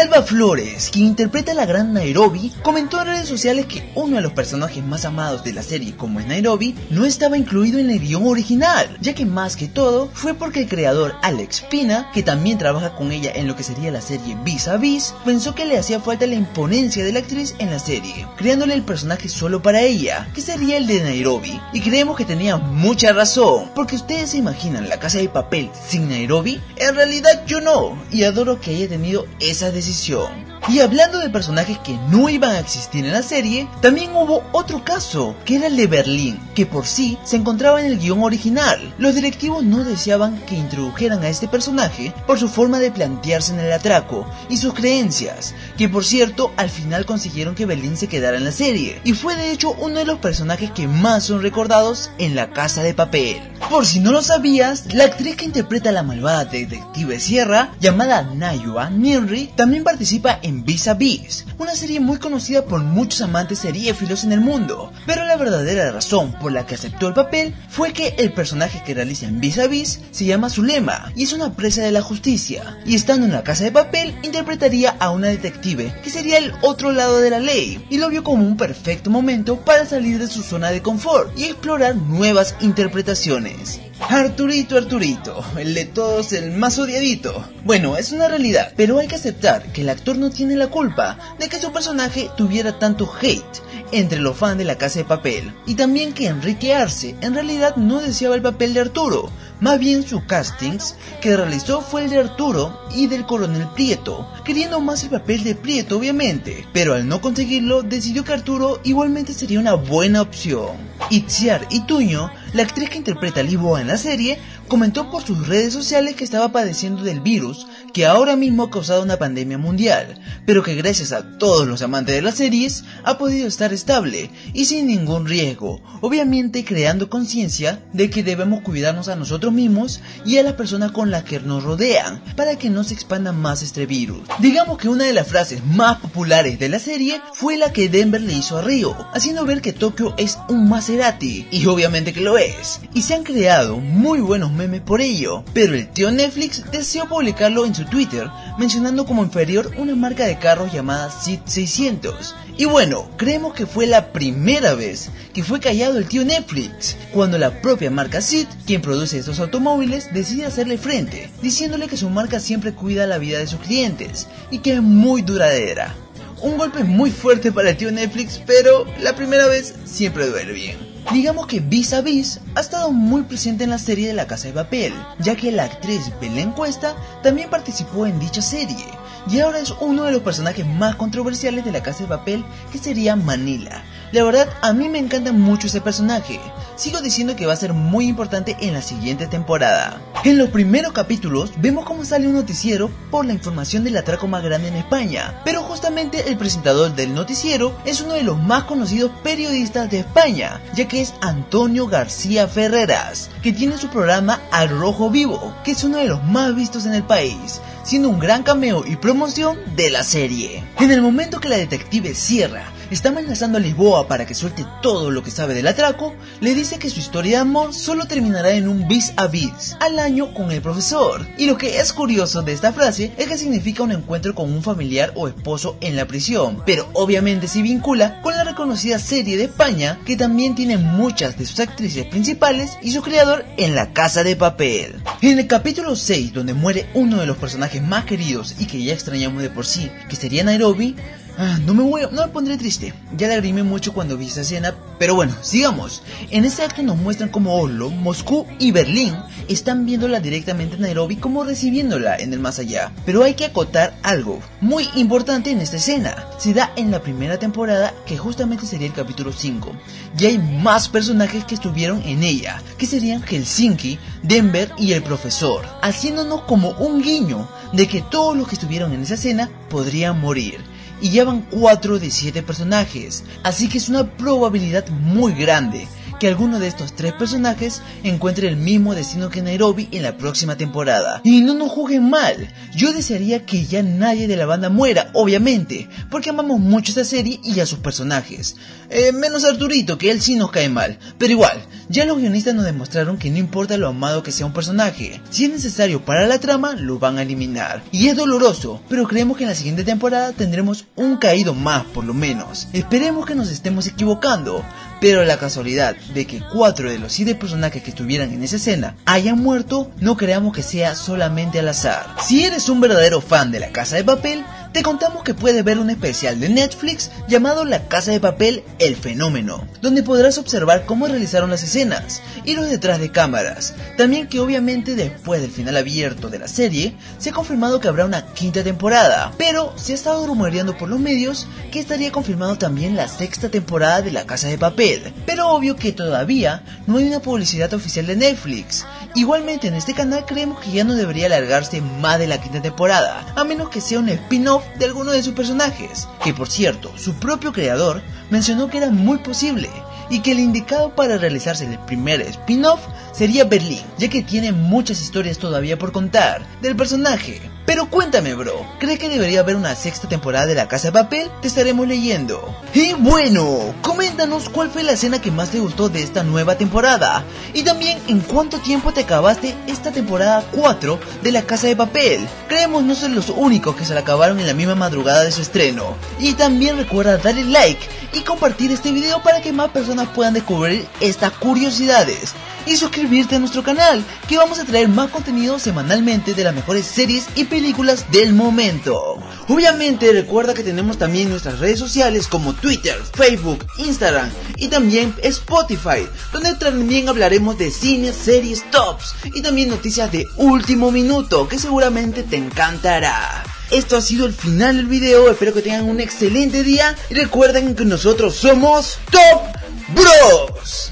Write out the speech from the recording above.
Alba Flores, quien interpreta a la gran Nairobi, comentó en redes sociales que uno de los personajes más amados de la serie, como es Nairobi, no estaba incluido en el guion original, ya que más que todo fue porque el creador Alex Pina, que también trabaja con ella en lo que sería la serie Vis a Vis, pensó que le hacía falta la imponencia de la actriz en la serie, creándole el personaje solo para ella, que sería el de Nairobi, y creemos que tenía mucha razón, porque ustedes se imaginan la casa de papel sin Nairobi, en realidad yo no, y adoro que haya tenido esa decisión decisión. Y hablando de personajes que no iban a existir en la serie, también hubo otro caso, que era el de Berlín, que por sí se encontraba en el guion original. Los directivos no deseaban que introdujeran a este personaje por su forma de plantearse en el atraco y sus creencias, que por cierto al final consiguieron que Berlín se quedara en la serie, y fue de hecho uno de los personajes que más son recordados en La Casa de Papel. Por si no lo sabías, la actriz que interpreta a la malvada detective Sierra, llamada Nayua Ninri, también participa en Vis a Vis, una serie muy conocida por muchos amantes seriéfilos en el mundo, pero la verdadera razón por la que aceptó el papel fue que el personaje que realiza en Vis a Vis se llama Zulema y es una presa de la justicia, y estando en la casa de papel interpretaría a una detective que sería el otro lado de la ley, y lo vio como un perfecto momento para salir de su zona de confort y explorar nuevas interpretaciones. Arturito, Arturito, el de todos el más odiadito. Bueno, es una realidad, pero hay que aceptar que el actor no tiene la culpa de que su personaje tuviera tanto hate entre los fans de la casa de papel. Y también que Enrique Arce en realidad no deseaba el papel de Arturo, más bien su castings que realizó fue el de Arturo y del coronel Prieto, queriendo más el papel de Prieto obviamente, pero al no conseguirlo decidió que Arturo igualmente sería una buena opción. Itziar Ituño, la actriz que interpreta a Lisboa en la serie, comentó por sus redes sociales que estaba padeciendo del virus que ahora mismo ha causado una pandemia mundial, pero que gracias a todos los amantes de las series ha podido estar estable y sin ningún riesgo, obviamente creando conciencia de que debemos cuidarnos a nosotros mismos y a las personas con las que nos rodean para que no se expanda más este virus. Digamos que una de las frases más populares de la serie fue la que Denver le hizo a Río, haciendo ver que Tokio es un Maserati, y obviamente que lo es, y se han creado muy buenos por ello, pero el tío Netflix deseó publicarlo en su Twitter, mencionando como inferior una marca de carros llamada SID 600. Y bueno, creemos que fue la primera vez que fue callado el tío Netflix, cuando la propia marca SID, quien produce estos automóviles, decide hacerle frente, diciéndole que su marca siempre cuida la vida de sus clientes y que es muy duradera. Un golpe muy fuerte para el tío Netflix, pero la primera vez siempre duele bien. Digamos que Vis a Vis ha estado muy presente en la serie de La Casa de Papel, ya que la actriz Belén Cuesta también participó en dicha serie, y ahora es uno de los personajes más controversiales de La Casa de Papel, que sería Manila. La verdad, a mí me encanta mucho ese personaje. Sigo diciendo que va a ser muy importante en la siguiente temporada. En los primeros capítulos vemos cómo sale un noticiero por la información del atraco más grande en España, pero justamente el presentador del noticiero es uno de los más conocidos periodistas de España, ya que es Antonio García Ferreras, que tiene su programa Al Rojo Vivo, que es uno de los más vistos en el país siendo un gran cameo y promoción de la serie. En el momento que la detective cierra está amenazando a Lisboa para que suelte todo lo que sabe del atraco, le dice que su historia de amor solo terminará en un bis a bis al año con el profesor. Y lo que es curioso de esta frase es que significa un encuentro con un familiar o esposo en la prisión, pero obviamente se vincula con la reconocida serie de España que también tiene muchas de sus actrices principales y su creador en la casa de papel. En el capítulo 6, donde muere uno de los personajes más queridos y que ya extrañamos de por sí, que sería Nairobi, Ah, no me voy, no me pondré triste. Ya lagrimé mucho cuando vi esa escena, pero bueno, sigamos. En este acto nos muestran cómo Oslo, Moscú y Berlín están viéndola directamente en Nairobi como recibiéndola en el más allá. Pero hay que acotar algo muy importante en esta escena. Se da en la primera temporada que justamente sería el capítulo 5. Y hay más personajes que estuvieron en ella, que serían Helsinki, Denver y el profesor, haciéndonos como un guiño de que todos los que estuvieron en esa escena podrían morir y llevan 4 de 7 personajes, así que es una probabilidad muy grande que alguno de estos tres personajes encuentre el mismo destino que Nairobi en la próxima temporada. Y no nos juzguen mal, yo desearía que ya nadie de la banda muera, obviamente, porque amamos mucho esta serie y a sus personajes. Eh, menos Arturito, que él sí nos cae mal, pero igual, ya los guionistas nos demostraron que no importa lo amado que sea un personaje, si es necesario para la trama, lo van a eliminar. Y es doloroso, pero creemos que en la siguiente temporada tendremos un caído más por lo menos. Esperemos que nos estemos equivocando, pero la casualidad de que cuatro de los siete personajes que estuvieran en esa escena hayan muerto, no creamos que sea solamente al azar. Si eres un verdadero fan de la casa de papel, te contamos que puedes ver un especial de Netflix llamado La Casa de Papel El Fenómeno, donde podrás observar cómo realizaron las escenas y los detrás de cámaras. También que obviamente después del final abierto de la serie, se ha confirmado que habrá una quinta temporada, pero se ha estado rumoreando por los medios que estaría confirmado también la sexta temporada de La Casa de Papel, pero obvio que todavía no hay una publicidad oficial de Netflix. Igualmente en este canal creemos que ya no debería alargarse más de la quinta temporada, a menos que sea un de alguno de sus personajes, que por cierto, su propio creador mencionó que era muy posible y que el indicado para realizarse el primer spin-off sería Berlín, ya que tiene muchas historias todavía por contar del personaje. Pero cuéntame, bro, ¿crees que debería haber una sexta temporada de La Casa de Papel? Te estaremos leyendo. Y bueno, coméntanos cuál fue la escena que más te gustó de esta nueva temporada. Y también en cuánto tiempo te acabaste esta temporada 4 de La Casa de Papel. Creemos no ser los únicos que se la acabaron en la misma madrugada de su estreno. Y también recuerda darle like y compartir este video para que más personas puedan descubrir estas curiosidades y suscribirte a nuestro canal, que vamos a traer más contenido semanalmente de las mejores series y películas del momento. Obviamente recuerda que tenemos también nuestras redes sociales como Twitter, Facebook, Instagram y también Spotify, donde también hablaremos de cine, series, tops y también noticias de último minuto que seguramente te encantará. Esto ha sido el final del video, espero que tengan un excelente día y recuerden que nosotros somos Top Bros.